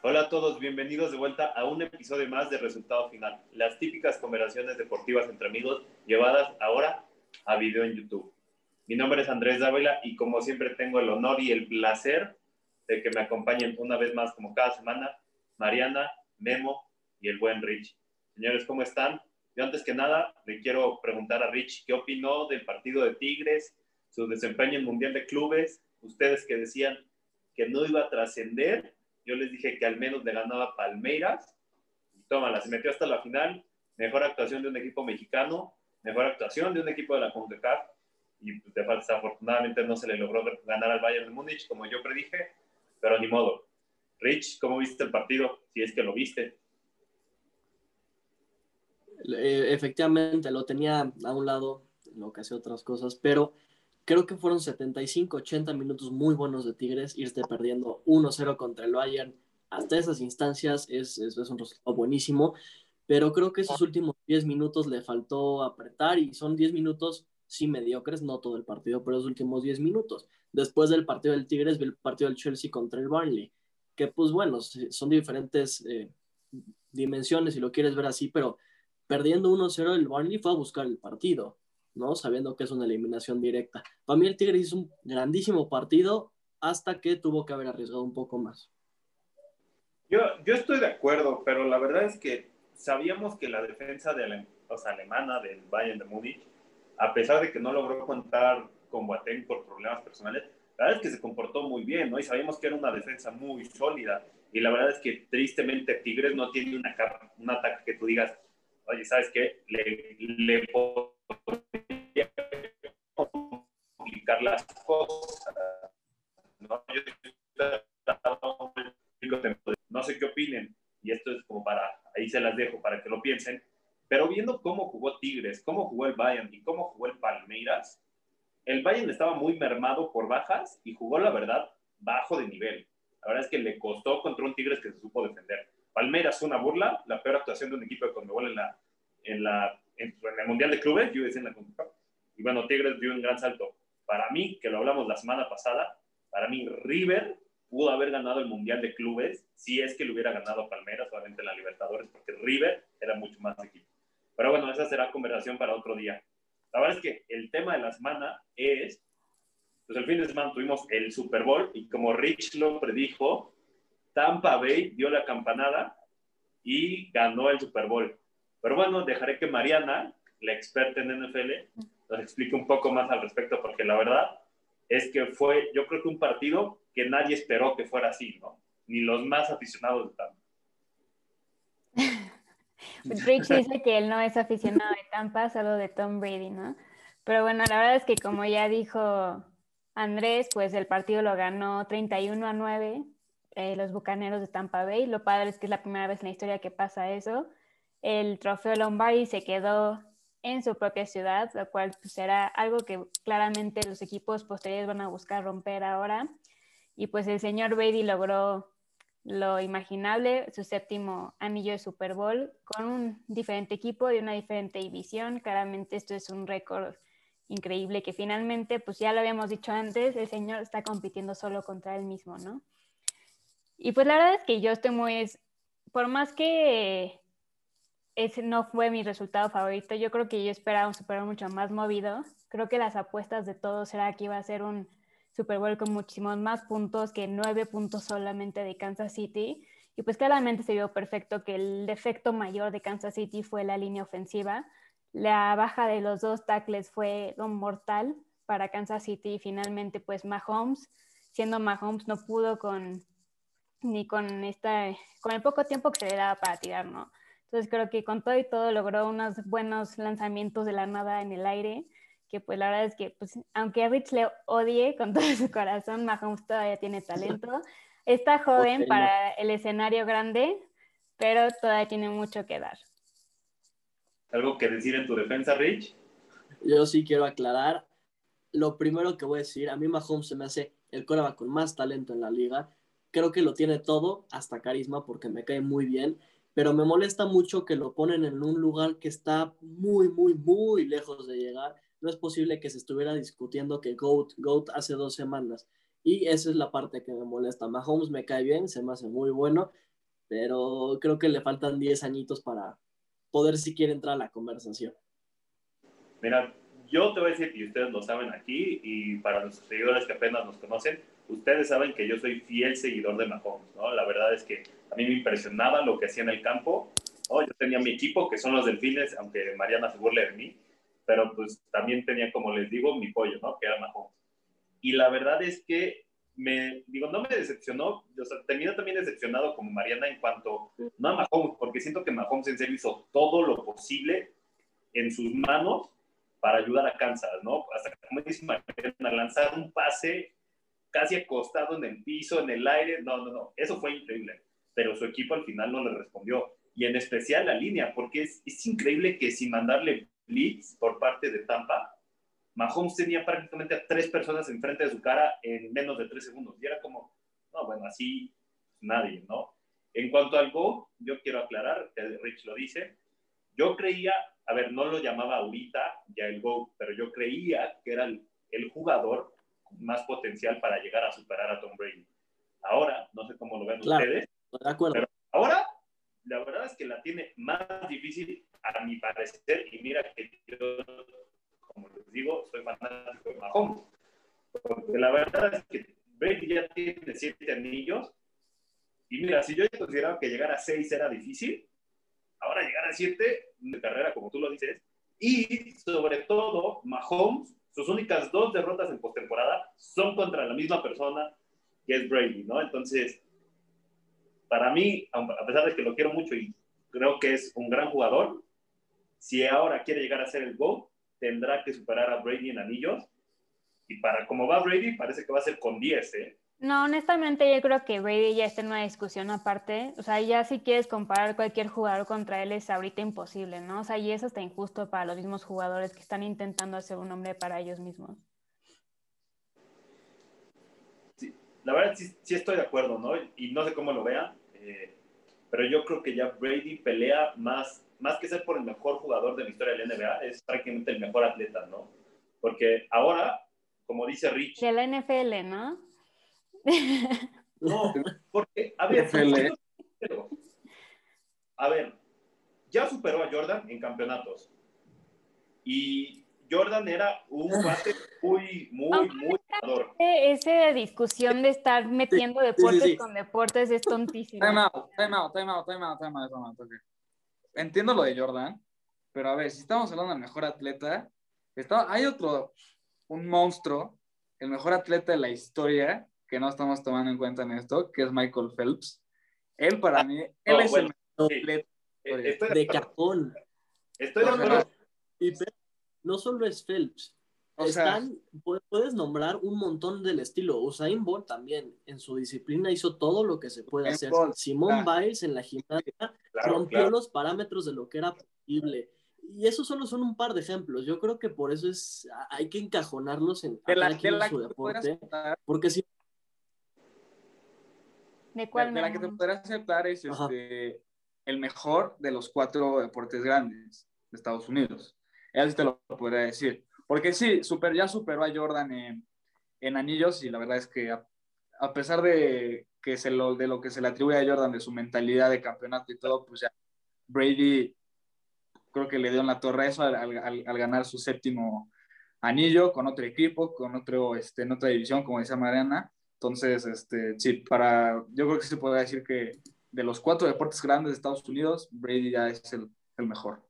Hola a todos, bienvenidos de vuelta a un episodio más de Resultado Final, las típicas conversaciones deportivas entre amigos llevadas ahora a video en YouTube. Mi nombre es Andrés Dávila y como siempre tengo el honor y el placer de que me acompañen una vez más como cada semana Mariana, Memo y el buen Rich. Señores, ¿cómo están? Yo antes que nada le quiero preguntar a Rich qué opinó del partido de Tigres, su desempeño en el Mundial de Clubes, ustedes que decían que no iba a trascender, yo les dije que al menos le ganaba Palmeiras, y tómala, se metió hasta la final, mejor actuación de un equipo mexicano, mejor actuación de un equipo de la CONCACAF, y pues, desafortunadamente no se le logró ganar al Bayern de Múnich, como yo predije, pero ni modo. Rich, ¿cómo viste el partido? Si es que lo viste. Eh, efectivamente, lo tenía a un lado, lo que hacía otras cosas, pero creo que fueron 75, 80 minutos muy buenos de Tigres, irte perdiendo 1-0 contra el Bayern. Hasta esas instancias es, es, un resultado buenísimo, pero creo que esos últimos 10 minutos le faltó apretar y son 10 minutos sí mediocres, no todo el partido, pero los últimos 10 minutos. Después del partido del Tigres, vi el partido del Chelsea contra el Burnley, que pues bueno, son diferentes eh, dimensiones si lo quieres ver así, pero perdiendo 1-0 el Burnley fue a buscar el partido, ¿no? Sabiendo que es una eliminación directa. Para mí el Tigres hizo un grandísimo partido hasta que tuvo que haber arriesgado un poco más. Yo, yo estoy de acuerdo, pero la verdad es que sabíamos que la defensa de la, o sea, alemana del Bayern de Múnich a pesar de que no logró contar con Boateng por problemas personales, la verdad es que se comportó muy bien, ¿no? Y sabíamos que era una defensa muy sólida. Y la verdad es que tristemente Tigres no tiene una un ataque que tú digas, oye, ¿sabes qué? Le, le complicar las cosas. ¿no? no sé qué opinen, y esto es como para, ahí se las dejo para que lo piensen pero viendo cómo jugó Tigres, cómo jugó el Bayern y cómo jugó el Palmeiras, el Bayern estaba muy mermado por bajas y jugó, la verdad, bajo de nivel. La verdad es que le costó contra un Tigres que se supo defender. Palmeiras una burla, la peor actuación de un equipo de Conmebol en, la, en, la, en, el Mundial de Clubes, yo decía en la Y bueno, Tigres dio un gran salto. Para mí, que lo hablamos la semana pasada, para mí River pudo haber ganado el Mundial de Clubes si es que le hubiera ganado Palmeiras, solamente en la Libertadores, porque River era mucho más equipo. Pero bueno, esa será conversación para otro día. La verdad es que el tema de la semana es, pues el fin de semana tuvimos el Super Bowl y como Rich lo predijo, Tampa Bay dio la campanada y ganó el Super Bowl. Pero bueno, dejaré que Mariana, la experta en NFL, nos explique un poco más al respecto, porque la verdad es que fue, yo creo que un partido que nadie esperó que fuera así, ¿no? Ni los más aficionados de Tampa. Rich dice que él no es aficionado de Tampa, solo de Tom Brady, ¿no? Pero bueno, la verdad es que como ya dijo Andrés, pues el partido lo ganó 31 a 9 eh, los Bucaneros de Tampa Bay. Lo padre es que es la primera vez en la historia que pasa eso. El trofeo Lombardi se quedó en su propia ciudad, lo cual pues, será algo que claramente los equipos posteriores van a buscar romper ahora. Y pues el señor Brady logró lo imaginable, su séptimo anillo de Super Bowl con un diferente equipo de una diferente división. Claramente esto es un récord increíble que finalmente, pues ya lo habíamos dicho antes, el señor está compitiendo solo contra él mismo, ¿no? Y pues la verdad es que yo estoy muy, por más que ese no fue mi resultado favorito, yo creo que yo esperaba un Super Bowl mucho más movido. Creo que las apuestas de todos era que iba a ser un Super Bowl con muchísimos más puntos que nueve puntos solamente de Kansas City. Y pues claramente se vio perfecto que el defecto mayor de Kansas City fue la línea ofensiva. La baja de los dos tackles fue mortal para Kansas City y finalmente pues Mahomes, siendo Mahomes no pudo con ni con esta con el poco tiempo que se le daba para tirar, ¿no? Entonces creo que con todo y todo logró unos buenos lanzamientos de la nada en el aire que pues la verdad es que, pues, aunque Rich le odie con todo su corazón, Mahomes todavía tiene talento. Está joven para el escenario grande, pero todavía tiene mucho que dar. ¿Algo que decir en tu defensa, Rich? Yo sí quiero aclarar. Lo primero que voy a decir, a mí Mahomes se me hace el coreback con más talento en la liga, creo que lo tiene todo, hasta carisma, porque me cae muy bien, pero me molesta mucho que lo ponen en un lugar que está muy, muy, muy lejos de llegar. No es posible que se estuviera discutiendo que GOAT, GOAT hace dos semanas. Y esa es la parte que me molesta. Mahomes me cae bien, se me hace muy bueno, pero creo que le faltan 10 añitos para poder siquiera entrar a la conversación. Mira, yo te voy a decir, y ustedes lo saben aquí, y para nuestros seguidores que apenas nos conocen, ustedes saben que yo soy fiel seguidor de Mahomes, ¿no? La verdad es que a mí me impresionaba lo que hacía en el campo. Oh, yo tenía mi equipo, que son los delfines, aunque Mariana se burle de mí, pero pues también tenía, como les digo, mi pollo, ¿no? Que era Mahomes. Y la verdad es que me, digo, no me decepcionó, o sea, terminé también decepcionado como Mariana en cuanto, no a Mahomes, porque siento que Mahomes en serio hizo todo lo posible en sus manos para ayudar a Kansas, ¿no? Hasta como dice Mariana, lanzar un pase casi acostado en el piso, en el aire. No, no, no. Eso fue increíble. Pero su equipo al final no le respondió. Y en especial la línea, porque es, es increíble que sin mandarle blitz por parte de Tampa, Mahomes tenía prácticamente a tres personas enfrente de su cara en menos de tres segundos. Y era como, no, bueno, así nadie, ¿no? En cuanto al Go, yo quiero aclarar, que Rich lo dice, yo creía, a ver, no lo llamaba ahorita ya el Go, pero yo creía que era el, el jugador más potencial para llegar a superar a Tom Brady. Ahora, no sé cómo lo ven ustedes, de acuerdo. La verdad es que la tiene más difícil a mi parecer y mira que yo, como les digo, soy fanático de Mahomes. Porque la verdad es que Brady ya tiene siete anillos y mira, si yo consideraba que llegar a seis era difícil, ahora llegar a siete de carrera, como tú lo dices, y sobre todo Mahomes sus únicas dos derrotas en postemporada son contra la misma persona que es Brady, ¿no? Entonces, para mí, a pesar de que lo quiero mucho y creo que es un gran jugador, si ahora quiere llegar a ser el GO, tendrá que superar a Brady en anillos. Y para como va Brady, parece que va a ser con 10, ¿eh? No, honestamente yo creo que Brady ya está en una discusión aparte. O sea, ya si quieres comparar cualquier jugador contra él es ahorita imposible, ¿no? O sea, y eso está injusto para los mismos jugadores que están intentando hacer un nombre para ellos mismos. Sí, la verdad sí, sí estoy de acuerdo, ¿no? Y no sé cómo lo vean, eh, pero yo creo que ya Brady pelea más, más que ser por el mejor jugador de la historia de la NBA, es prácticamente el mejor atleta, ¿no? Porque ahora, como dice Rich... De la NFL, ¿no? No, porque, a ver, a ver, ya superó a Jordan en campeonatos. Y Jordan era un bate muy, muy, muy jugador. Esa discusión de estar metiendo deportes sí, sí, sí. con deportes es tontísima. Time out, time out, time out, time out, time out, time out okay. Entiendo lo de Jordan, pero a ver, si estamos hablando del mejor atleta, está, hay otro, un monstruo, el mejor atleta de la historia, que no estamos tomando en cuenta en esto, que es Michael Phelps. Él para mí, él no, es bueno, el sí. mejor Eh, Estoy de de cajón. Estoy de acuerdo. Y no solo es Phelps. O Están, pu- puedes nombrar un montón del estilo. Usain Bolt también en su disciplina hizo todo lo que se puede hacer. Bolt, Simón claro. Biles en la gimnasia Claro, rompió claro. los parámetros de lo que era posible. Y esos solo son un par de ejemplos. Yo creo que por eso es hay que encajonarlos en de la, de quien en la su que te podrás deporte, aceptar, porque si ¿De cuál de la que te podrás aceptar es este, el mejor de los cuatro deportes grandes de Estados Unidos. Sí te lo podría decir. Porque sí, super, ya superó a Jordan en, anillos y la verdad es que a, pesar de, que se lo, de lo que se le atribuye a Jordan, de su mentalidad de campeonato y todo, pues ya Brady creo que le dio en la torre eso al, al- ganar su séptimo anillo con otro equipo, con otro, este, en otra división, como decía Mariana. Entonces, este, sí, para, yo creo que se podría decir que de los cuatro deportes grandes de Estados Unidos, Brady ya es el mejor.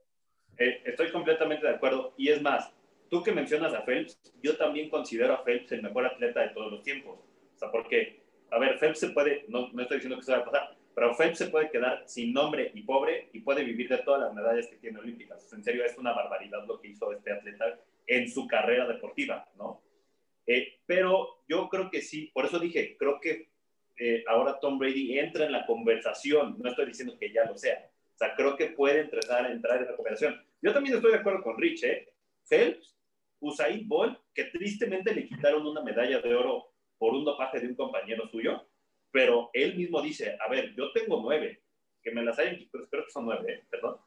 Eh, estoy completamente de acuerdo. Y es más, tú que mencionas a Phelps, yo también considero a Phelps el mejor atleta de todos los tiempos. O sea, porque, a ver, Phelps se puede, no, no estoy diciendo que se va a pasar, pero Phelps se puede quedar sin nombre y pobre y puede vivir de todas las medallas que tiene olímpicas. En serio, es una barbaridad lo que hizo este atleta en su carrera deportiva, ¿no? Eh, pero yo creo que sí, por eso dije, creo que eh, ahora Tom Brady entra en la conversación, no estoy diciendo que ya lo sea, sea, creo que puede entrar, entrar en la conversación. Yo también estoy de acuerdo con Rich, ¿eh? Phelps, Usain Bolt, que tristemente le quitaron una medalla de oro por un dopaje de un compañero suyo, pero él mismo dice, a ver, yo tengo nueve, que me las hayan quitado, espero que son nueve, ¿eh? perdón,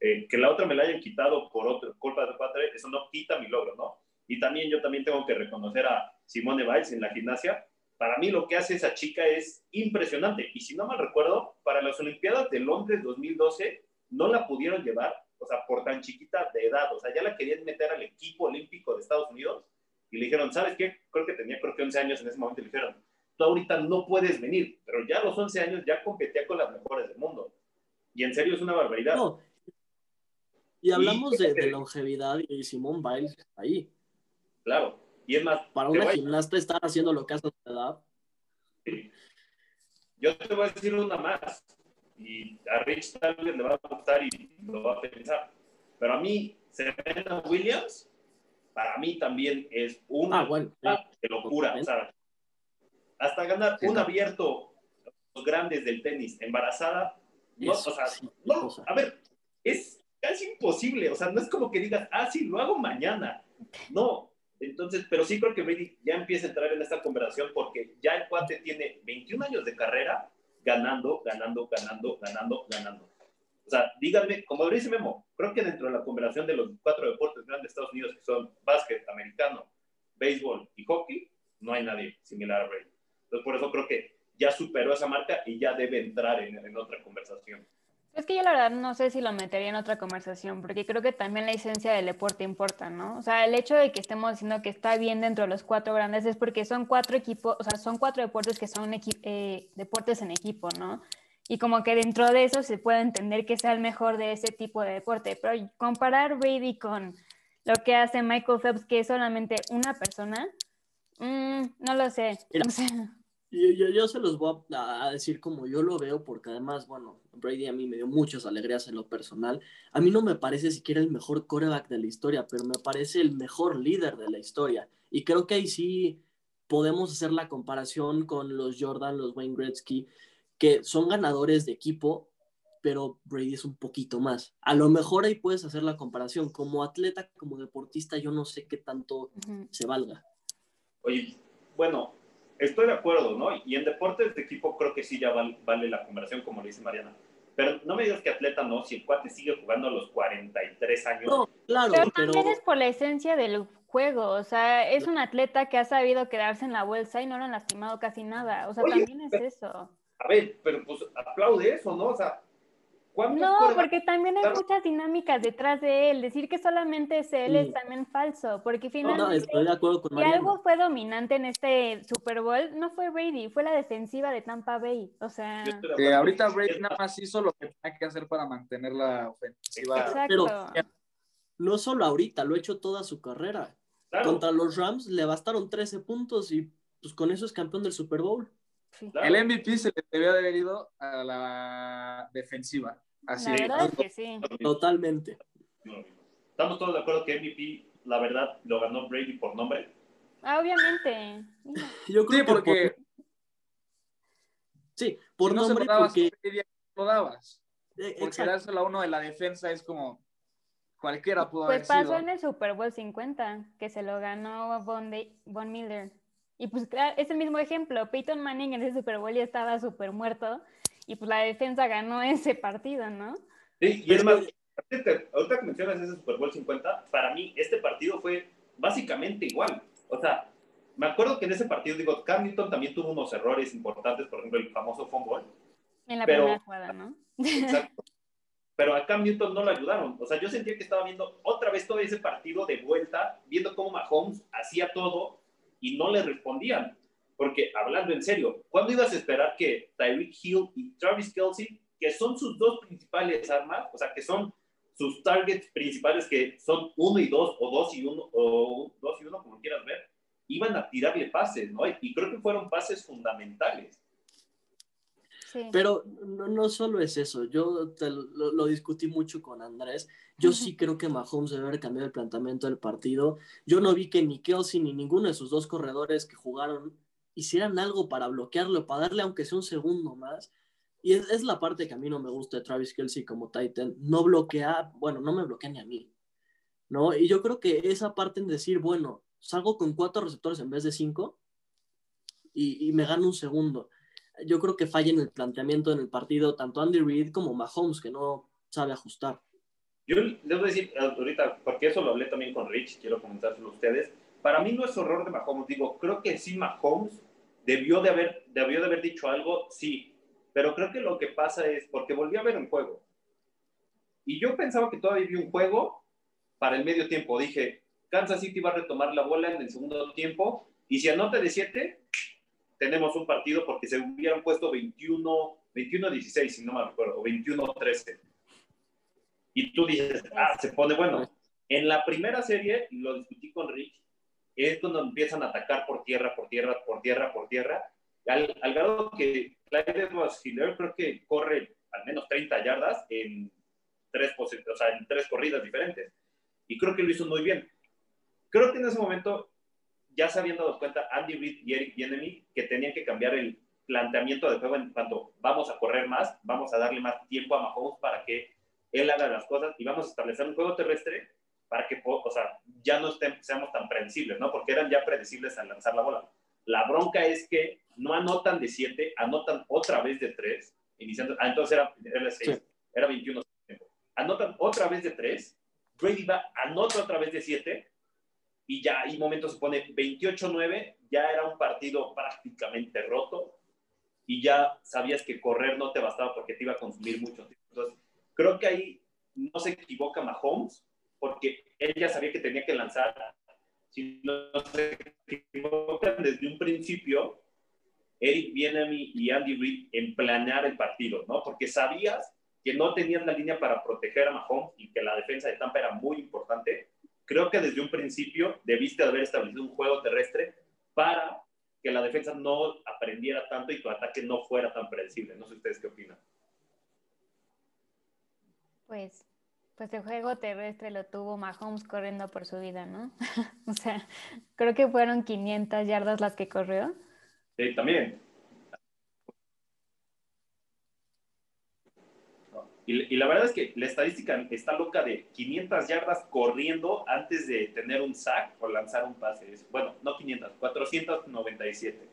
eh, que la otra me la hayan quitado por otra culpa de padre, eso no quita mi logro, ¿no? Y también yo también tengo que reconocer a Simone Biles en la gimnasia. Para mí lo que hace esa chica es impresionante. Y si no mal recuerdo, para las Olimpiadas de Londres 2012 no la pudieron llevar, o sea, por tan chiquita de edad. O sea, ya la querían meter al equipo olímpico de Estados Unidos y le dijeron, ¿sabes qué? Creo que tenía creo que 11 años en ese momento. Le dijeron, tú ahorita no puedes venir, pero ya a los 11 años ya competía con las mejores del mundo. Y en serio es una barbaridad. No. Y hablamos de, de, longevidad y Simón Biles ahí. Claro. Y es más. Para una gimnasta estar haciendo lo que hace a su edad. Yo te voy a decir una más. Y a Rich tal vez le va a gustar y lo va a pensar. Pero a mí, Serena Williams, para mí también es una ah, de locura. O sea, hasta ganar un abierto, los grandes del tenis, embarazada. No, o sea, no, a ver, es casi imposible. O sea, no es como que digas, ah, sí, lo hago mañana. No, entonces, pero sí creo que Brady ya empieza a entrar en esta conversación porque ya el cuate tiene 21 años de carrera ganando, ganando, ganando, ganando, ganando. O sea, díganme, como dice Memo, creo que dentro de la conversación de los cuatro deportes grandes de Estados Unidos, que son básquet, americano, béisbol y hockey, no hay nadie similar a Brady. Entonces, por eso creo que ya superó esa marca y ya debe entrar en, en otra conversación. Es que yo la verdad no sé si lo metería en otra conversación, porque creo que también la esencia del deporte importa, ¿no? O sea, el hecho de que estemos diciendo que está bien dentro de los cuatro grandes es porque son cuatro equipos, o sea, son cuatro deportes que son eh, deportes en equipo, ¿no? Y como que dentro de eso se puede entender que sea el mejor de ese tipo de deporte, pero comparar Brady con lo que hace Michael Phelps, que es solamente una persona, mm, no lo sé. No sé. Yo, yo, se los voy a, decir como yo lo veo, porque además, bueno, Brady a mí me dio muchas alegrías en lo personal. A mí no me parece siquiera el mejor coreback de la historia, pero me parece el mejor líder de la historia. Y creo que ahí sí podemos hacer la comparación con los Jordan, los Wayne Gretzky, que son ganadores de equipo, pero Brady es un poquito más. A lo mejor ahí puedes hacer la comparación. Como atleta, como deportista, yo no sé qué tanto se valga. Oye, bueno, estoy de acuerdo, ¿no? Y en deportes de equipo creo que sí ya vale, la conversación, como le dice Mariana. Pero no me digas que atleta no, si el cuate sigue jugando a los 43 años. No, claro, pero, también es por la esencia del juego. O sea, es un atleta que ha sabido quedarse en la bolsa y no lo han lastimado casi nada. O sea, también es eso. A ver, pero pues aplaude eso, ¿no? O sea, no, porque también hay muchas dinámicas detrás de él. Decir que solamente es él es también falso, porque finalmente si algo fue dominante en este Super Bowl, no fue Brady, fue la defensiva de Tampa Bay. O sea, ahorita Brady nada más hizo lo que tenía que hacer para mantener la ofensiva. Exacto. no solo ahorita, lo ha hecho toda su carrera. Contra los Rams le bastaron 13 puntos y pues con eso es campeón del Super Bowl. El MVP se le debió haber ido a la defensiva. Así la verdad es que sí. Totalmente. Estamos todos de acuerdo que MVP, la verdad, lo ganó Brady por nombre. Ah, obviamente. Yo creo sí, porque... Sí, por no nombre se lo porque... lo dabas. Eh, porque dárselo a uno de la defensa es como cualquiera pudo pues haber pasó en el Super Bowl 50, que se lo ganó Von, Von Miller. Y pues es el mismo ejemplo. Peyton Manning en ese Super Bowl ya estaba súper muerto y pues la defensa ganó ese partido, ¿no? Sí, y es más, ahorita que mencionas ese Super Bowl 50, para mí este partido fue básicamente igual. O sea, me acuerdo que en ese partido, digo, Cam Newton también tuvo unos errores importantes, por ejemplo, el famoso fumble. En la primera jugada, ¿no? Exacto. Pero a Cam Newton no lo ayudaron. O sea, yo sentía que estaba viendo otra vez todo ese partido de vuelta, viendo cómo Mahomes hacía todo y no le respondían. Porque hablando en serio, ¿cuándo ibas a esperar que Tyreek Hill y Travis Kelsey, que son sus dos principales armas, o sea, que son sus targets principales, que son uno y dos, o dos y uno, o dos y uno, como quieras ver, iban a tirarle pases, ¿no? Y creo que fueron pases fundamentales. Pero no, no, solo es eso, yo lo, discutí mucho con Andrés, yo sí creo que Mahomes debe haber cambiado el planteamiento del partido, yo no vi que ni Kelsey ni ninguno de sus dos corredores que jugaron hicieran algo para bloquearlo, para darle aunque sea un segundo más, y es, es la parte que a mí no me gusta de Travis Kelsey como Titan, no bloquea, bueno, no me bloquea ni a mí, ¿no? Y yo creo que esa parte en decir, bueno, salgo con cuatro receptores en vez de cinco y, y me gano un segundo. Yo creo que falla en el planteamiento en el partido tanto Andy Reid como Mahomes, que no sabe ajustar. Yo les voy a decir ahorita, porque eso lo hablé también con Rich, quiero comentárselo a ustedes. Para mí no es horror de Mahomes, digo, creo que sí Mahomes debió de haber, debió de haber dicho algo, sí, pero creo que lo que pasa es porque volví a ver un juego. Y yo pensaba que todavía había un juego para el medio tiempo. Dije, Kansas City va a retomar la bola en el segundo tiempo y si anota de 7, tenemos un partido porque se hubieran puesto 21, 21-16, si no me recuerdo, o 21-13. Y tú dices, ah, se pone bueno. En la primera serie, lo discutí con Rick, es cuando empiezan a atacar por tierra, por tierra, por tierra, por tierra, al, al grado que Clyde Hiller creo que corre al menos 30 yardas en tres, o sea, en tres corridas diferentes. Y creo que lo hizo muy bien. Creo que en ese momento ya se habían dado cuenta Andy Reid y Eric Bienemy que tenían que cambiar el planteamiento de juego en cuanto vamos a correr más, vamos a darle más tiempo a Mahomes para que él haga las cosas y vamos a establecer un juego terrestre para que, o sea, ya no seamos tan predecibles, ¿no? Porque eran ya predecibles al lanzar la bola. La bronca es que no anotan de 7, anotan otra vez de 3, iniciando, ah, entonces era, era 6, era 21. Anotan otra vez de 3, Brady va, anota otra vez de 7, y ya hay momentos se pone 28-9, ya era un partido prácticamente roto, y ya sabías que correr no te bastaba porque te iba a consumir mucho tiempo. Entonces, creo que ahí no se equivoca Mahomes, porque él ya sabía que tenía que lanzar si no se equivocan desde un principio, Eric Bienemy y Andy Reid en planear el partido, ¿no? Porque sabías que no tenían la línea para proteger a Mahomes y que la defensa de Tampa era muy importante. Creo que desde un principio debiste haber establecido un juego terrestre para que la defensa no aprendiera tanto y tu ataque no fuera tan predecible. No sé ustedes qué opinan. Pues pues el juego terrestre lo tuvo Mahomes corriendo por su vida, ¿no? o sea, creo que fueron 500 yardas las que corrió. Sí, también. Y, la verdad es que la estadística está loca de 500 yardas corriendo antes de tener un sack o lanzar un pase. Bueno, no 500, 497.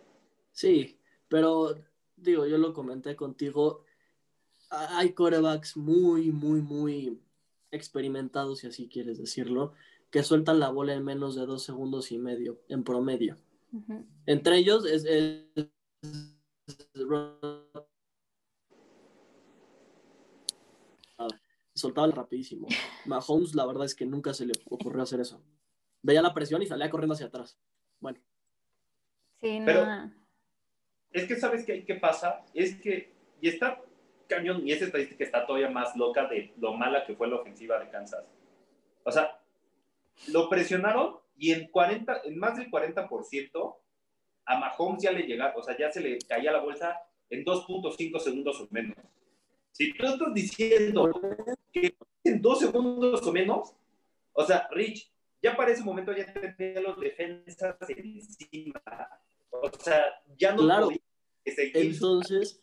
Sí, pero digo, yo lo comenté contigo. Hay corebacks muy, muy, muy experimentados, si así quieres decirlo, que sueltan la bola en menos de dos segundos y medio, en promedio. Entre ellos es, soltaba rapidísimo. Mahomes, la verdad es que nunca se le ocurrió hacer eso. Veía la presión y salía corriendo hacia atrás. Bueno. Sí, no. Pero es que, ¿sabes qué, qué pasa? Es que, y está cañón, y esa estadística está todavía más loca de lo mala que fue la ofensiva de Kansas. O sea, lo presionaron y en, 40, en más del 40% a Mahomes ya le llegaba, o sea, ya se le caía la bolsa en 2.5 segundos o menos. Si tú estás diciendo que en dos segundos o menos, o sea, Rich, ya para ese momento ya tenía los defensas encima. O sea, ya no claro. Entonces,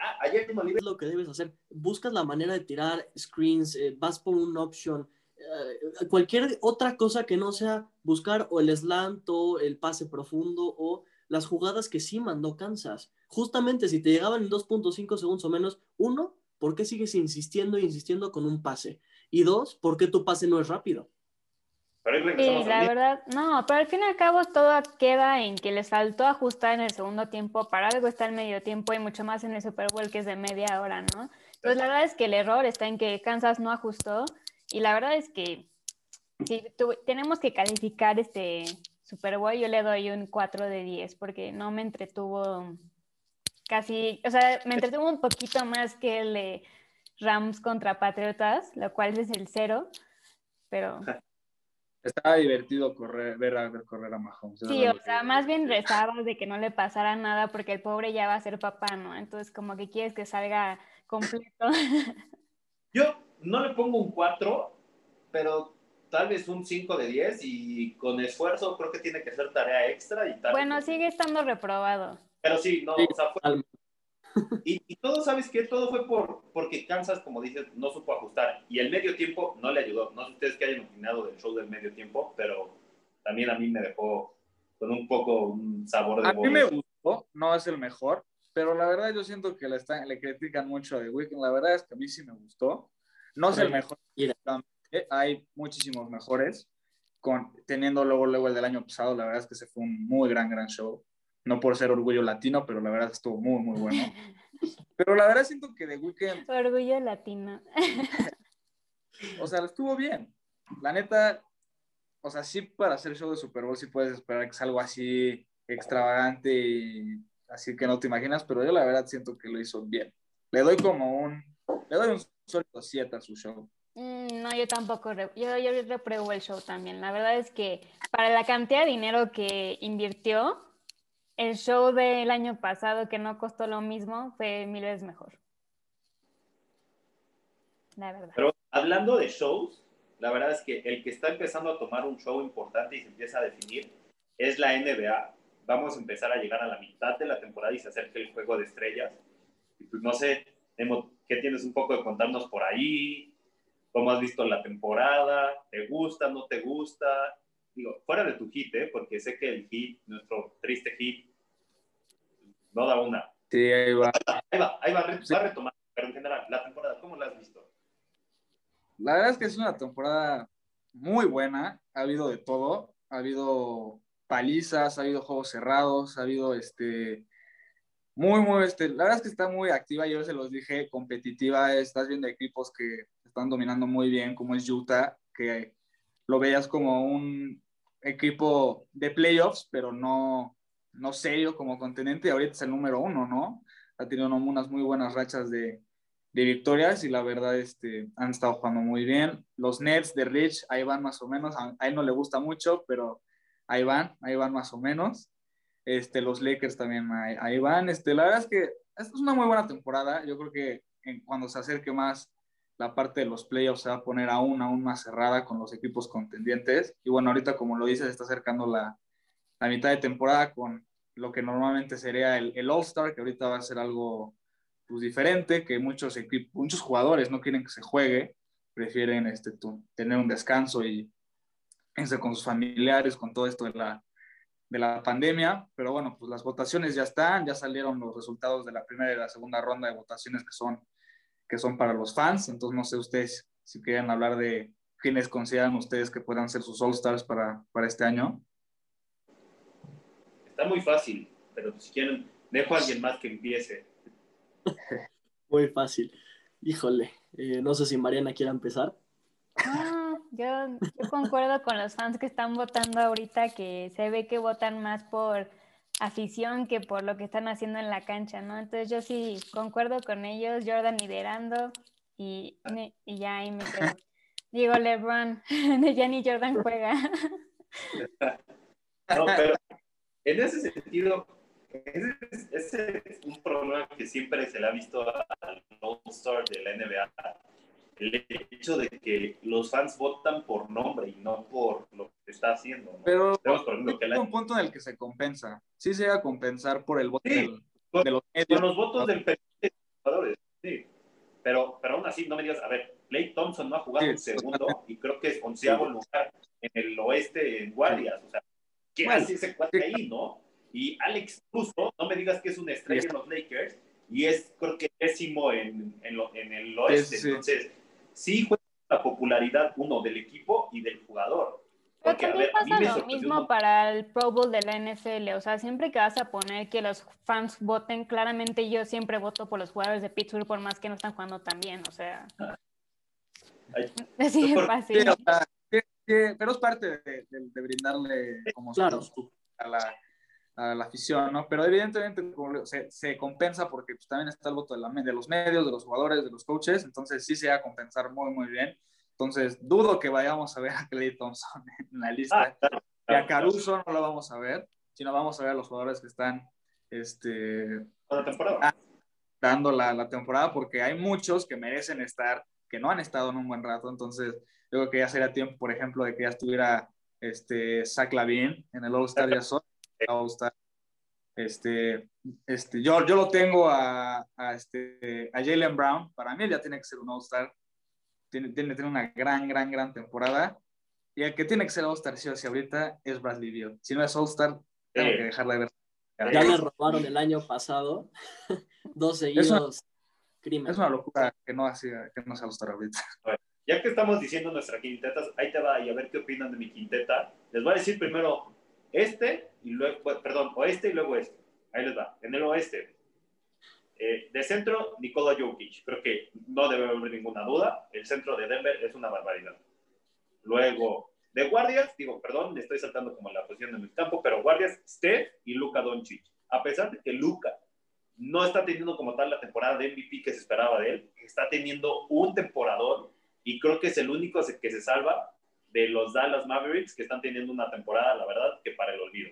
Ah, ayer es lo que debes hacer. Buscas la manera de tirar screens, eh, vas por un option, eh, cualquier otra cosa que no sea buscar o el slant o el pase profundo o las jugadas que sí mandó Kansas. Justamente si te llegaban en 2.5 segundos o menos, uno, ¿por qué sigues insistiendo e insistiendo con un pase? Y dos, ¿por qué tu pase no es rápido? Sí, la verdad, no, pero al fin y al cabo todo queda en que les faltó ajustar en el segundo tiempo, para algo está el medio tiempo y mucho más en el Super Bowl que es de media hora, ¿no? Entonces la verdad es que el error está en que Kansas no ajustó y la verdad es que si tenemos que calificar este Super Bowl, yo le doy un 4 de 10 porque no me entretuvo casi, o sea, me entretuvo un poquito más que el de Rams contra Patriotas, lo cual es el cero, pero... Estaba divertido correr, ver a ver correr a Mahomes. Sí, o sea, más bien rezabas de que no le pasara nada porque el pobre ya va a ser papá, ¿no? Entonces, como que quieres que salga completo. Yo no le pongo un 4, pero tal vez un 5 de 10 y con esfuerzo creo que tiene que ser tarea extra y tal. Bueno, sigue estando reprobado. Pero sí, no, o sea, fue, y, todo, ¿sabes qué? Todo fue por, porque Kansas, como dices, no supo ajustar. Y el medio tiempo no le ayudó. No sé ustedes que hayan opinado del show del medio tiempo, pero también a mí me dejó con un poco un sabor de A mí me gustó, no es el mejor, pero la verdad yo siento que le, están, le critican mucho a The Weeknd. La verdad es que a mí sí me gustó. No es el mejor, hay muchísimos mejores. Con, teniendo luego, luego el del año pasado, la verdad es que se fue un muy gran, gran show. No por ser orgullo latino, pero la verdad estuvo muy, muy bueno. Pero la verdad siento que The Weeknd... Orgullo latino. o sea, estuvo bien. La neta, o sea, sí para hacer show de Super Bowl sí puedes esperar que sea algo así extravagante y así que no te imaginas, pero yo la verdad siento que lo hizo bien. Le doy como un, le doy un sólido 7 a su show. Mm, no, yo tampoco, yo, yo repruebo el show también. La verdad es que para la cantidad de dinero que invirtió, el show del año pasado, que no costó lo mismo, fue mil veces mejor. La verdad. Pero hablando de shows, la verdad es que el que está empezando a tomar un show importante y se empieza a definir es la NBA. Vamos a empezar a llegar a la mitad de la temporada y se acerca el juego de estrellas. Y pues no sé, ¿qué tienes un poco de contarnos por ahí? ¿Cómo has visto la temporada? ¿Te gusta, no te gusta? Digo, fuera de tu hit, ¿eh? porque sé que el hit, nuestro triste hit, no da una. Sí, ahí va. Ahí va, ahí va, va a retomar. Pero en general, la temporada, ¿cómo la has visto? La verdad es que es una temporada muy buena, ha habido de todo, ha habido palizas, ha habido juegos cerrados, ha habido este muy, muy, este, la verdad es que está muy activa, yo se los dije, competitiva, estás viendo equipos que están dominando muy bien, como es Utah, que lo veías como un equipo de playoffs, pero no, no serio como continente, ahorita es el número uno, ¿no? Ha tenido unas muy buenas rachas de, victorias y la verdad este, han estado jugando muy bien. Los Nets de Rich, ahí van más o menos, a, él no le gusta mucho, pero ahí van, ahí van más o menos. Este, los Lakers también ahí, van. Este, la verdad es que esta es una muy buena temporada. Yo creo que cuando se acerque más la parte de los playoffs se va a poner aún, aún más cerrada con los equipos contendientes. Y bueno, ahorita como lo dices, está acercando la, la mitad de temporada con lo que normalmente sería el, el All-Star, que ahorita va a ser algo pues, diferente, que muchos, equipos, muchos jugadores no quieren que se juegue, prefieren este, tener un descanso y irse con sus familiares, con todo esto de la, de la pandemia, pero bueno, pues las votaciones ya están, ya salieron los resultados de la primera y la segunda ronda de votaciones que son, que son para los fans, entonces no sé ustedes si quieren hablar de quiénes consideran ustedes que puedan ser sus All-Stars para, para este año. Está muy fácil, pero si quieren, dejo a alguien más que empiece. Muy fácil. Híjole, eh, no sé si Mariana quiera empezar. yo, concuerdo con los fans que están votando ahorita, que se ve que votan más por afición que por lo que están haciendo en la cancha, ¿no? Entonces yo sí concuerdo con ellos, Jordan liderando y, y ya ahí me quedo. Digo, LeBron, ya ni Jordan juega. No, pero en ese sentido, ese, es un problema que siempre se le ha visto al All-Star de la NBA. El hecho de que los fans votan por nombre y no por lo que está haciendo. Pero hay un punto en el que se compensa. Sí se va a compensar por el voto de los Con los votos del de jugadores, sí. Pero, pero aún así, no me digas, a ver, Clay Thompson no ha jugado un segundo y creo que es onceavo lugar en el oeste en guardias. O sea, ¿qué hace ese cuate ahí, no? Y Alex Russo, no me digas que es una estrella en los Lakers, y es creo que décimo en, en, en el oeste. Entonces, sí juega la popularidad, uno, del equipo y del jugador. Pero también pasa lo mismo para el Pro Bowl de la NFL. O sea, siempre que vas a poner que los fans voten, claramente yo siempre voto por los jugadores de Pittsburgh, por más que no están jugando tan bien. O sea, así es fácil. pero es parte de, de, brindarle como claro. a la a la afición, ¿no? Pero evidentemente se, se compensa porque pues, también está el voto de, la, de, los medios, de los jugadores, de los coaches, entonces sí se va a compensar muy, muy bien. Entonces, dudo que vayamos a ver a Clay Thompson en la lista. Ah, y a Caruso no lo vamos a ver, sino vamos a ver a los jugadores que están este, dando la, la, temporada, porque hay muchos que merecen estar, que no han estado en un buen rato. Entonces, yo creo que ya sería tiempo, por ejemplo, de que ya estuviera este, Zach Lavin en el All-Star ya son va a gustar. Este, este, yo, yo lo tengo a, a, este, a Jalen Brown. Para mí ya tiene que ser un All-Star. Tiene, tiene, tiene, una gran, gran, gran temporada. Y el que tiene que ser All-Star, sí o sí, ahorita es Bradley Beal. Si no es All-Star, tengo que dejarla de ver. Ya le robaron el año pasado. Dos seguidos Es una locura que no, hacía, que no sea los ahorita. Ya que estamos diciendo nuestra quinteta, ahí te va y a ver qué opinan de mi quinteta. Les voy a decir primero este y luego, perdón, oeste y luego este. Ahí les va. En el oeste, eh, de centro, Nikola Jokic. Creo que no debe haber ninguna duda. El centro de Denver es una barbaridad. Luego, de guardias, digo, perdón, le estoy saltando como la posición de mi campo, pero guardias, Steph y Luka Doncic. A pesar de que Luka no está teniendo como tal la temporada de MVP que se esperaba de él, está teniendo un temporador y creo que es el único que se salva de los Dallas Mavericks que están teniendo una temporada, la verdad, que para el olvido.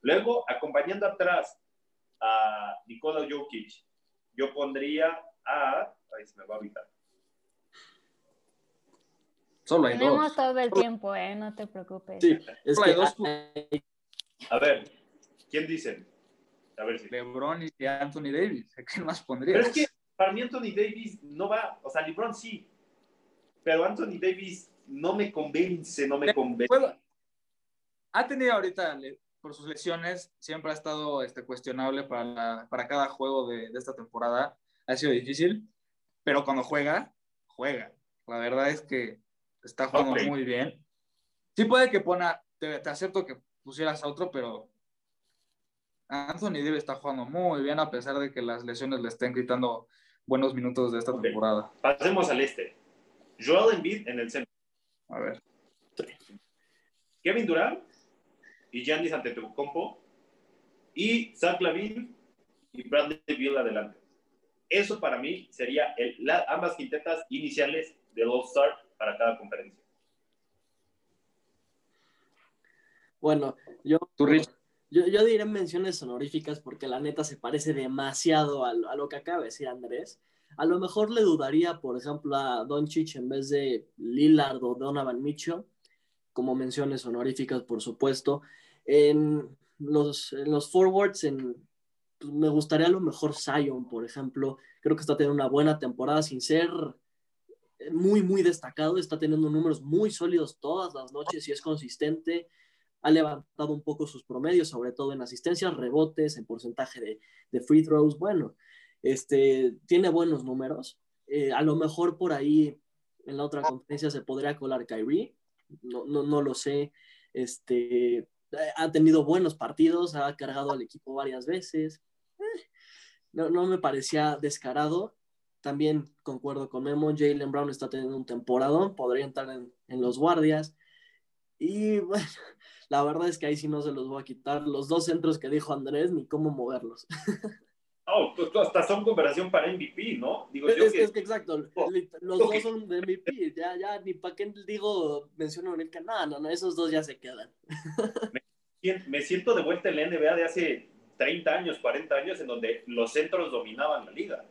Luego, acompañando atrás a Nikola Jokic, yo pondría a... Ahí se me va a evitar. Solo hay Tenemos todo el tiempo, ¿eh? No te preocupes. Sí, es que dos. A ver, ¿quién dice? A ver si. LeBron y Anthony Davis. ¿Qué más pondría? Pero es que para mí Anthony Davis no va. O sea, LeBron sí. Pero Anthony Davis no me convence, no me convence. ha tenido ahorita, por sus lesiones, siempre ha estado este, cuestionable para, para cada juego de, de, esta temporada. Ha sido difícil, pero cuando juega, juega. La verdad es que está jugando muy bien. Sí puede que ponga, te, acepto que pusieras a otro, pero Anthony Davis está jugando muy bien a pesar de que las lesiones le estén quitando buenos minutos de esta temporada. Pasemos al este. Joel Embiid en el centro. A ver. Kevin Durant y Giannis Antetokounmpo y Zach Lavin y Bradley Beal adelante. Eso para mí sería el, ambas quintetas iniciales del All-Star para cada conferencia. Bueno, yo, yo, yo, diré menciones honoríficas porque la neta se parece demasiado a, a, lo que acaba de decir Andrés. A lo mejor le dudaría, por ejemplo, a Doncic en vez de Lillard o Donovan Mitchell, como menciones honoríficas, por supuesto. En los, los forwards, en, pues, me gustaría a lo mejor Zion, por ejemplo. Creo que está teniendo una buena temporada sin ser muy, muy destacado. Está teniendo números muy sólidos todas las noches y es consistente. Ha levantado un poco sus promedios, sobre todo en asistencias, rebotes, en porcentaje de, de free throws. Bueno, este, tiene buenos números. Eh, a lo mejor por ahí en la otra conferencia se podría colar Kyrie, no, no, no lo sé. Este, ha tenido buenos partidos, ha cargado al equipo varias veces. Eh, no, no, me parecía descarado. También concuerdo con Memo, Jalen Brown está teniendo un temporadón, podría entrar en, en, los guardias. Y bueno, la verdad es que ahí sí no se los voy a quitar. Los dos centros que dijo Andrés, ni cómo moverlos. Oh, pues, hasta son conversación para MVP, ¿no? Digo, es, que, es que exacto, oh, los dos son de MVP, ya, ya, ni para qué digo, menciono ahorita, no, no, no, esos dos ya se quedan. Me, siento de vuelta en la NBA de hace 30 años, 40 años, en donde los centros dominaban la liga.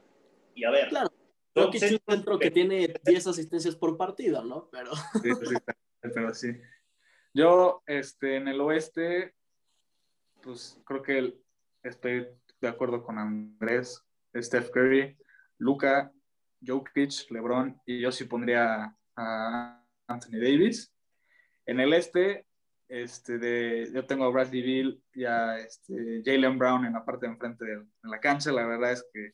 Y a ver. Claro, creo que es un centro que tiene 10 asistencias por partido, ¿no? Pero. Sí, sí, pero sí. Yo, este, en el oeste, pues creo que estoy de acuerdo con Andrés, Steph Curry, Luca, Jokic, LeBron y yo sí pondría a Anthony Davis. En el este, este de, yo tengo a Bradley Bill y a este, Jalen Brown en la parte de enfrente de, la cancha. La verdad es que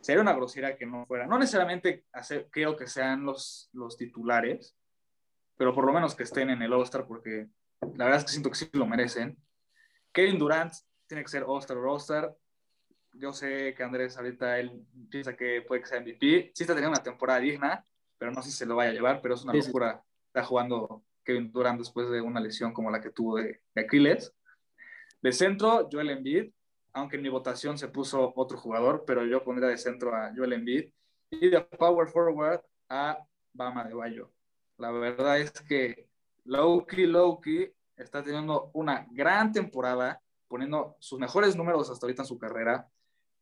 sería una grosería que no fuera. No necesariamente creo que sean los, los titulares, pero por lo menos que estén en el All-Star porque la verdad es que siento que sí lo merecen. Kevin Durant tiene que ser All-Star o All-Star. Yo sé que Andrés ahorita él piensa que puede que sea MVP. Sí está teniendo una temporada digna, pero no sé si se lo vaya a llevar, pero es una locura. Está jugando Kevin Durant después de una lesión como la que tuvo de, de Aquiles. De centro, Joel Embiid, aunque en mi votación se puso otro jugador, pero yo pondría de centro a Joel Embiid. Y de power forward a Bama de Bayo. La verdad es que Loki, Loki está teniendo una gran temporada poniendo sus mejores números hasta ahorita en su carrera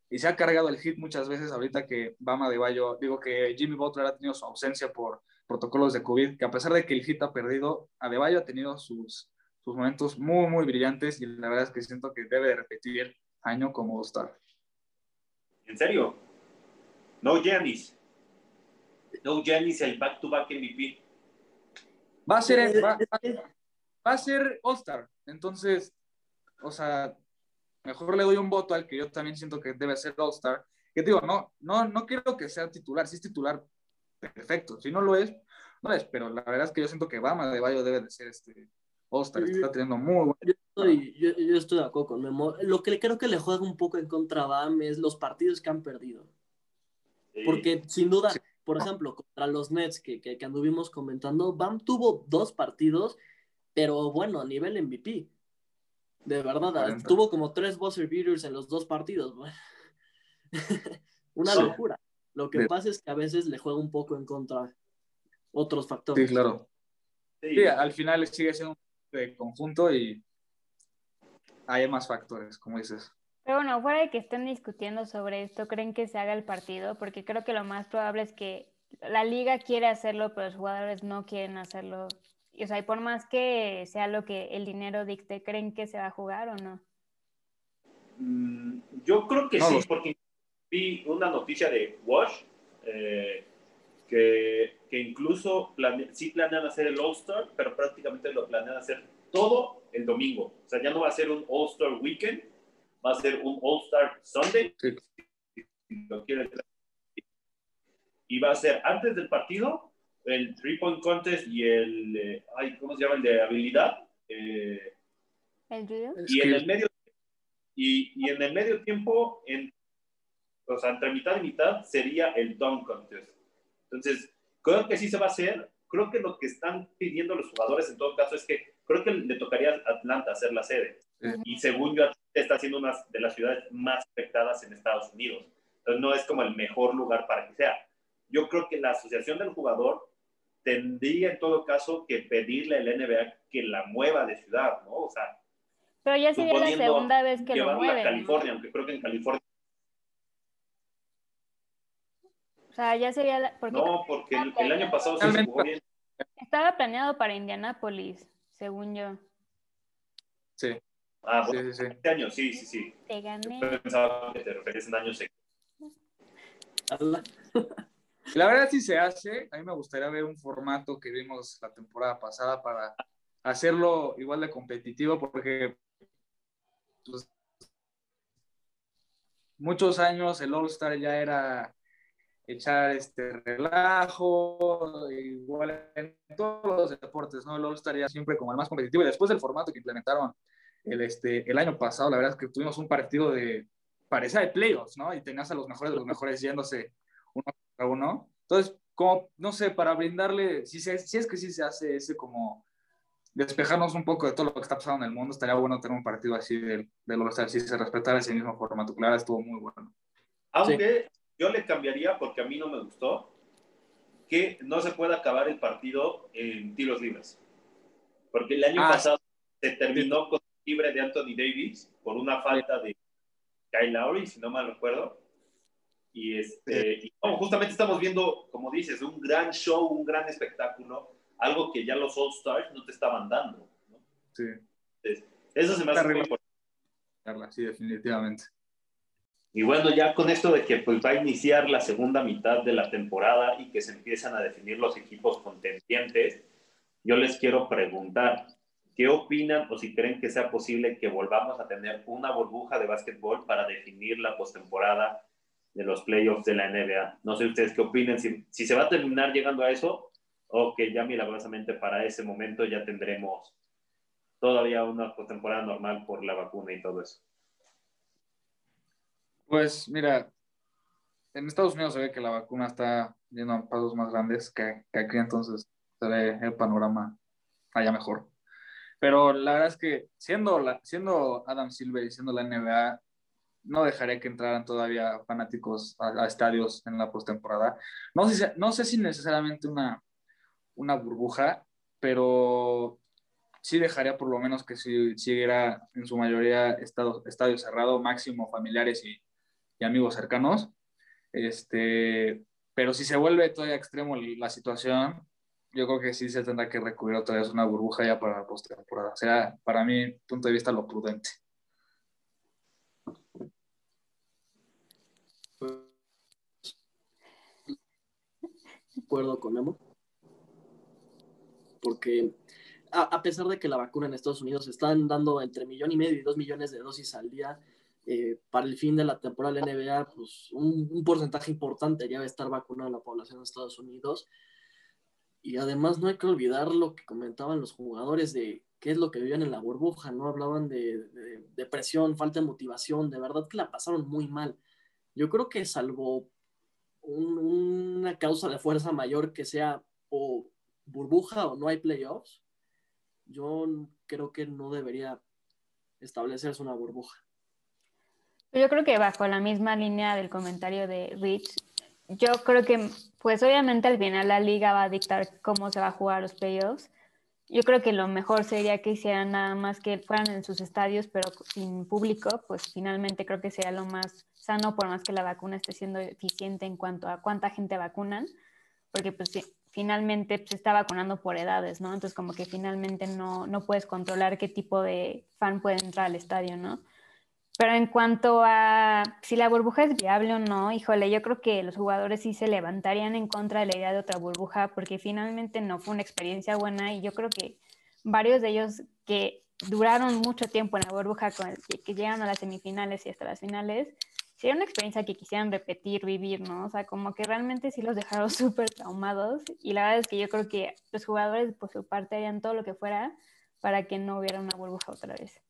y se ha cargado el hit muchas veces ahorita que Bama de Bayo, digo que Jimmy Butler ha tenido su ausencia por protocolos de COVID, que a pesar de que el hit ha perdido, Adebayo ha tenido sus, sus momentos muy, muy brillantes y la verdad es que siento que debe de repetir año como All-Star. ¿En serio? No Giannis. No Giannis el back-to-back MVP. Va a ser, va, va a ser All-Star. Entonces, o sea, mejor le doy un voto al que yo también siento que debe ser All-Star. Que digo, no, no, no quiero que sea titular, si es titular, perfecto. Si no lo es, no es, pero la verdad es que yo siento que Bama de Bayo debe de ser este All-Star, está teniendo muy buen... Yo estoy, yo, yo estoy de acuerdo con Memo. Lo que creo que le juega un poco en contra a Bam es los partidos que han perdido. Sí. Porque sin duda, Sí. por ejemplo, contra los Nets que, que, que anduvimos comentando, Bam tuvo dos partidos, pero bueno, a nivel MVP. De verdad, 40. tuvo como tres buzzer beaters en los dos partidos. Una Sí. locura. Lo que De- pasa es que a veces le juega un poco en contra otros factores. Sí, claro. Sí. Sí, al final sigue siendo un de conjunto y hay más factores, como dices. Pero bueno, fuera de que estén discutiendo sobre esto, ¿creen que se haga el partido? Porque creo que lo más probable es que la liga quiere hacerlo, pero los jugadores no quieren hacerlo. Y, o sea, y por más que sea lo que el dinero dicte, ¿creen que se va a jugar o no? Mm, Yo creo que No, sí, porque vi una noticia de Wash eh, que, que incluso plane- sí planean hacer el All-Star, pero prácticamente lo planean hacer todo el domingo. O sea, ya no va a ser un All-Star Weekend, va a ser un All-Star Sunday. Sí. si lo quieres. Y va a ser antes del partido el three-point contest y el, eh, ay, ¿cómo se llama? El de habilidad. Eh, ¿El y en el medio y, y en el medio tiempo en, o sea, entre mitad y mitad sería el dunk contest entonces creo que sí se va a hacer creo que lo que están pidiendo los jugadores en todo caso es que creo que le tocaría a Atlanta hacer la sede Sí. y según yo Atlanta está siendo una de las ciudades más afectadas en Estados Unidos entonces no es como el mejor lugar para que sea yo creo que la asociación del jugador tendría en todo caso que pedirle al NBA que la mueva de ciudad, ¿no? O sea, Pero ya sería la segunda vez que lo llevarla a mueven. ¿no? California, aunque creo que en California O sea, ya sería la... Porque no, porque el, el año pasado se jugó bien. estaba planeado para Indianápolis, según yo. Sí, Ah, sí, bueno, sí, sí. este año sí, sí, sí. Te gané. Yo pensaba que te referías en años. La verdad, si se hace, a mí me gustaría ver un formato que vimos la temporada pasada para hacerlo igual de competitivo, porque pues, muchos años el All-Star ya era echar este relajo, igual en todos los deportes, ¿no? El All-Star ya siempre como el más competitivo, y después del formato que implementaron el, este, el año pasado, la verdad es que tuvimos un partido de, parecía de playoffs, ¿no? Y tenías a los mejores de los mejores yéndose uno uno. Entonces, como, no sé, para brindarle, si, se- si es que sí se hace ese como despejarnos un poco de todo lo que está pasando en el mundo, estaría bueno tener un partido así del, del All-Star, si se respetara ese mismo formato. Claro, estuvo muy bueno. Aunque yo le cambiaría, porque a mí no me gustó, que no se pueda acabar el partido en tiros libres. Porque el año Ah, pasado se terminó con libre de Anthony Davis por una falta de Kyle Lowry, si no mal recuerdo. Y, este, y no, justamente estamos viendo, como dices, un gran show, un gran espectáculo, algo que ya los All-Stars no te estaban dando. ¿no? Sí, Eso se me hace muy importante. Carla, sí, definitivamente. Y bueno, ya con esto de que pues, va a iniciar la segunda mitad de la temporada y que se empiezan a definir los equipos contendientes, yo les quiero preguntar, ¿qué opinan o si creen que sea posible que volvamos a tener una burbuja de básquetbol para definir la postemporada de los playoffs de la NBA? No sé ustedes qué opinen, si, si se va a terminar llegando a eso o que ya milagrosamente para ese momento ya tendremos todavía una postemporada normal por la vacuna y todo eso. Pues mira, en Estados Unidos se ve que la vacuna está yendo a pasos más grandes que, que aquí, entonces se ve el panorama allá mejor. Pero la verdad es que siendo, la, siendo Adam Silver y siendo la NBA, no dejaría que entraran todavía fanáticos a, estadios en la postemporada. No sé, no sé si necesariamente una, una burbuja, pero sí dejaría por lo menos que si siguiera en su mayoría estado, estadio cerrado, máximo familiares y, amigos cercanos. Este, pero si se vuelve todavía extremo la situación, yo creo que sí se tendrá que recurrir otra vez una burbuja ya para la postemporada. Será, para mi punto de vista, lo prudente. Acuerdo con Memo. Porque a, a pesar de que la vacuna en Estados Unidos están dando entre millón y medio y dos millones de dosis al día, eh, para el fin de la temporada de la NBA, pues un, porcentaje importante ya va a estar vacunado en la población de Estados Unidos. Y además no hay que olvidar lo que comentaban los jugadores de qué es lo que vivían en la burbuja, ¿no? Hablaban de, depresión, falta de motivación, de verdad que la pasaron muy mal. Yo creo que salvo una causa de fuerza mayor que sea o burbuja o no hay playoffs, yo creo que no debería establecerse una burbuja. Yo creo que bajo la misma línea del comentario de Rich, yo creo que, pues obviamente al final la liga va a dictar cómo se va a jugar los playoffs. Yo creo que lo mejor sería que hicieran nada más que fueran en sus estadios, pero sin público, pues finalmente creo que sería lo más sano, por más que la vacuna esté siendo eficiente en cuanto a cuánta gente vacunan, porque pues finalmente se está vacunando por edades, ¿no? Entonces como que finalmente no, no puedes controlar qué tipo de fan puede entrar al estadio, ¿no? Pero en cuanto a si la burbuja es viable o no, híjole, yo creo que los jugadores sí se levantarían en contra de la idea de otra burbuja porque finalmente no fue una experiencia buena y yo creo que varios de ellos que duraron mucho tiempo en la burbuja, que, llegaron a las semifinales y hasta las finales, sería una experiencia que quisieran repetir, vivir, ¿no? O sea, como que realmente sí los dejaron súper traumados y la verdad es que yo creo que los jugadores por su parte harían todo lo que fuera para que no hubiera una burbuja otra vez.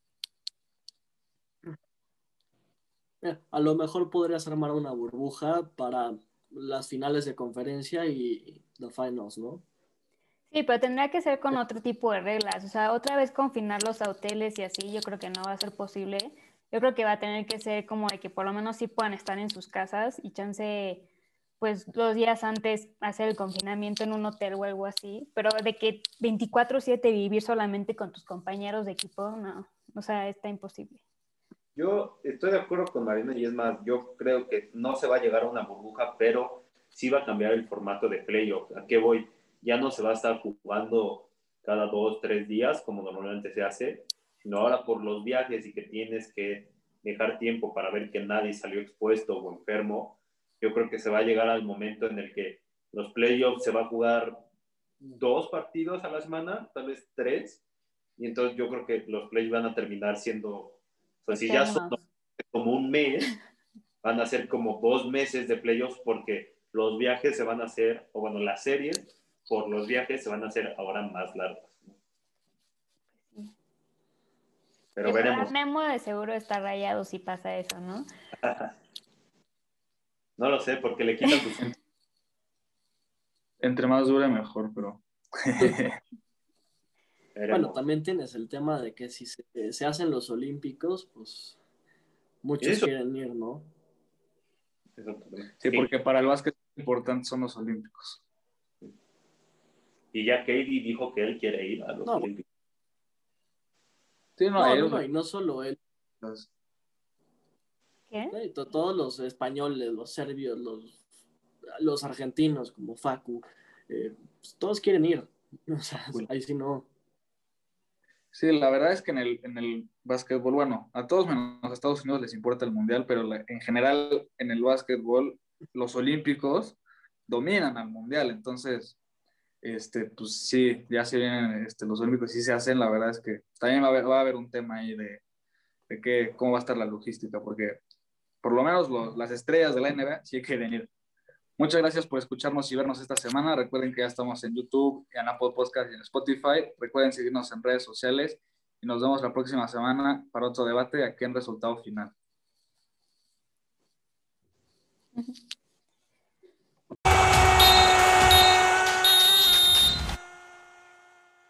A lo mejor podrías armar una burbuja para las finales de conferencia y los finals, ¿no? Sí, pero tendría que ser con otro tipo de reglas. O sea, otra vez confinarlos a hoteles y así, yo creo que no va a ser posible. Yo creo que va a tener que ser como de que por lo menos sí puedan estar en sus casas y chance, pues los días antes hacer el confinamiento en un hotel o algo así. Pero de que 24/7 vivir solamente con tus compañeros de equipo, no. O sea, está imposible. Yo estoy de acuerdo con Marina y es más, yo creo que no se va a llegar a una burbuja, pero sí va a cambiar el formato de playoff. ¿A qué voy? Ya no se va a estar jugando cada dos, tres días como normalmente se hace, sino ahora por los viajes y que tienes que dejar tiempo para ver que nadie salió expuesto o enfermo, yo creo que se va a llegar al momento en el que los playoffs se va a jugar dos partidos a la semana, tal vez tres, y entonces yo creo que los playoffs van a terminar siendo o si ya son como un mes, van a ser como dos meses de playoffs porque los viajes se van a hacer, o bueno, las series por los viajes se van a hacer ahora más largas. Pero veremos. Memo de seguro está rayado si pasa eso, ¿no? no lo sé, porque le quitan. Entre más dure, mejor, pero... Bueno, también tienes el tema de que si se, hacen los Olímpicos, pues muchos quieren ir, ¿no? Sí, porque para el básquet importante son los Olímpicos. Y ya Katie dijo que él quiere ir a los Olímpicos. Sí, no, y no solo él. ¿Qué? Todos los españoles, los serbios, los, los argentinos, como Facu, eh, pues, todos quieren ir. O sea, ahí sí no. Sí, la verdad es que en el, en el básquetbol, bueno, a todos menos a Estados Unidos les importa el mundial, pero en general en el básquetbol los olímpicos dominan al mundial, entonces, este, pues sí, ya se vienen este, los olímpicos, sí se hacen, la verdad es que también va a haber, va a haber un tema ahí de, de que, cómo va a estar la logística, porque por lo menos las estrellas de la NBA sí quieren ir. Muchas gracias por escucharnos y vernos esta semana. Recuerden que ya estamos en YouTube, en Apple Podcast y en Spotify. Recuerden seguirnos en redes sociales y nos vemos la próxima semana para otro debate aquí en Resultado Final.